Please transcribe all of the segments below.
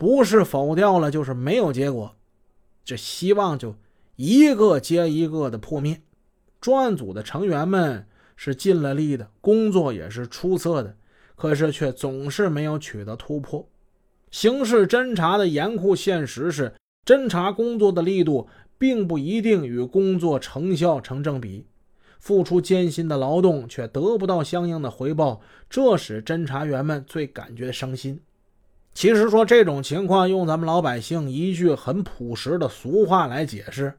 不是否掉了，就是没有结果，这希望就一个接一个的破灭。专案组的成员们是尽了力的，工作也是出色的，可是却总是没有取得突破。刑事侦查的严酷现实是，侦查工作的力度并不一定与工作成效成正比，付出艰辛的劳动却得不到相应的回报，这使侦查员们最感觉伤心。其实说这种情况，用咱们老百姓一句很朴实的俗话来解释，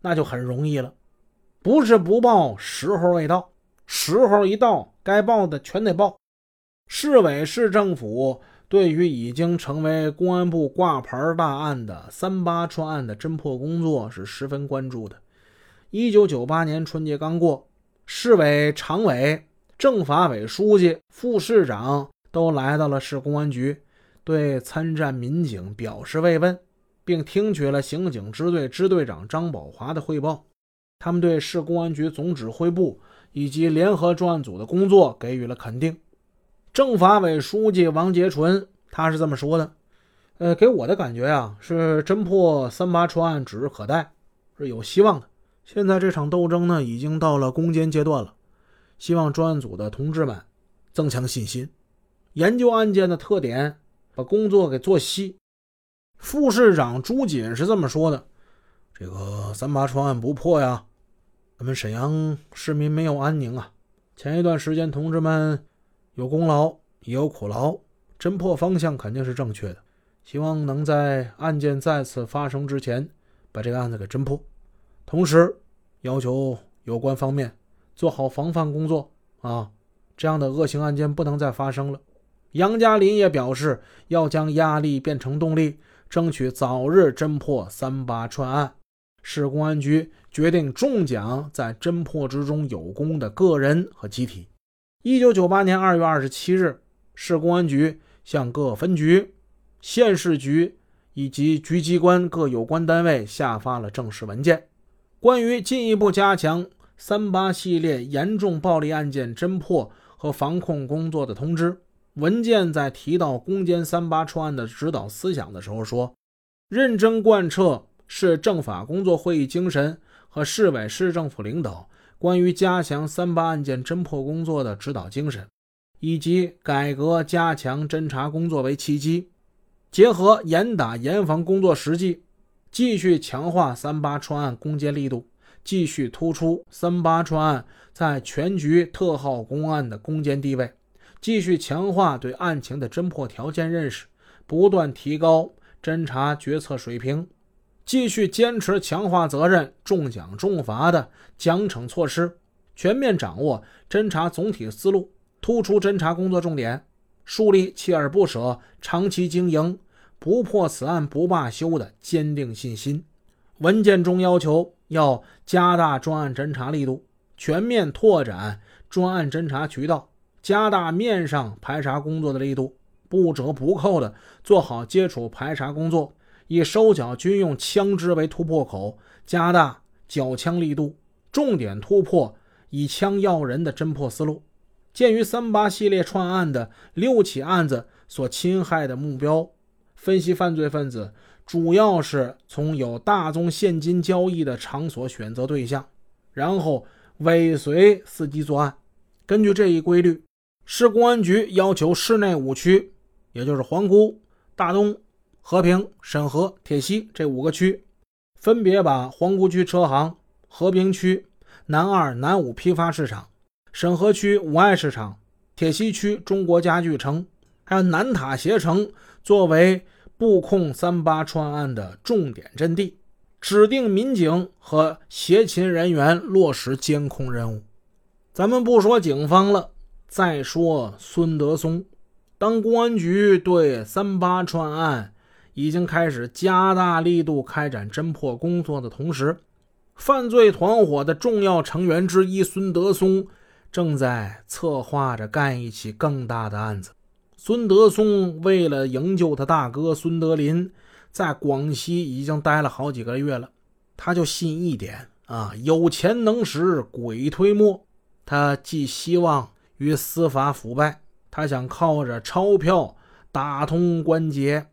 那就很容易了：不是不报，时候未到；时候一到，该报的全得报。市委市政府。对于已经成为公安部挂牌大案的“三八串案”的侦破工作是十分关注的。一九九八年春节刚过，市委常委、政法委书记、副市长都来到了市公安局，对参战民警表示慰问，并听取了刑警支队支队长张宝华的汇报。他们对市公安局总指挥部以及联合专案组的工作给予了肯定。政法委书记王杰纯他是这么说的：“呃，给我的感觉呀，是侦破三八串案指日可待，是有希望的。现在这场斗争呢，已经到了攻坚阶段了，希望专案组的同志们增强信心，研究案件的特点，把工作给做细。”副市长朱锦是这么说的：“这个三八串案不破呀，咱们沈阳市民没有安宁啊。前一段时间，同志们。”有功劳也有苦劳，侦破方向肯定是正确的。希望能在案件再次发生之前把这个案子给侦破。同时，要求有关方面做好防范工作啊，这样的恶性案件不能再发生了。杨嘉林也表示要将压力变成动力，争取早日侦破三八串案。市公安局决定重奖在侦破之中有功的个人和集体。一九九八年二月二十七日，市公安局向各分局、县市局以及局机关各有关单位下发了正式文件，关于进一步加强三八系列严重暴力案件侦破和防控工作的通知。文件在提到攻坚三八串案的指导思想的时候说：“认真贯彻市政法工作会议精神和市委市政府领导。”关于加强三八案件侦破工作的指导精神，以及改革加强侦查工作为契机，结合严打严防工作实际，继续强化三八串案攻坚力度，继续突出三八串案在全局特号公案的攻坚地位，继续强化对案情的侦破条件认识，不断提高侦查决策水平。继续坚持强化责任、重奖重罚的奖惩措施，全面掌握侦查总体思路，突出侦查工作重点，树立锲而不舍、长期经营、不破此案不罢休的坚定信心。文件中要求要加大专案侦查力度，全面拓展专案侦查渠道，加大面上排查工作的力度，不折不扣地做好接触排查工作。以收缴军用枪支为突破口，加大缴枪力度，重点突破以枪要人的侦破思路。鉴于三八系列串案的六起案子所侵害的目标，分析犯罪分子主要是从有大宗现金交易的场所选择对象，然后尾随伺机作案。根据这一规律，市公安局要求市内五区，也就是皇姑、大东。和平、沈河、铁西这五个区，分别把皇姑区车行、和平区南二、南五批发市场、沈河区五爱市场、铁西区中国家具城，还有南塔鞋城作为布控三八串案的重点阵地，指定民警和协勤人员落实监控任务。咱们不说警方了，再说孙德松。当公安局对三八串案。已经开始加大力度开展侦破工作的同时，犯罪团伙的重要成员之一孙德松正在策划着干一起更大的案子。孙德松为了营救他大哥孙德林，在广西已经待了好几个月了。他就信一点啊，有钱能使鬼推磨。他寄希望与司法腐败，他想靠着钞票打通关节。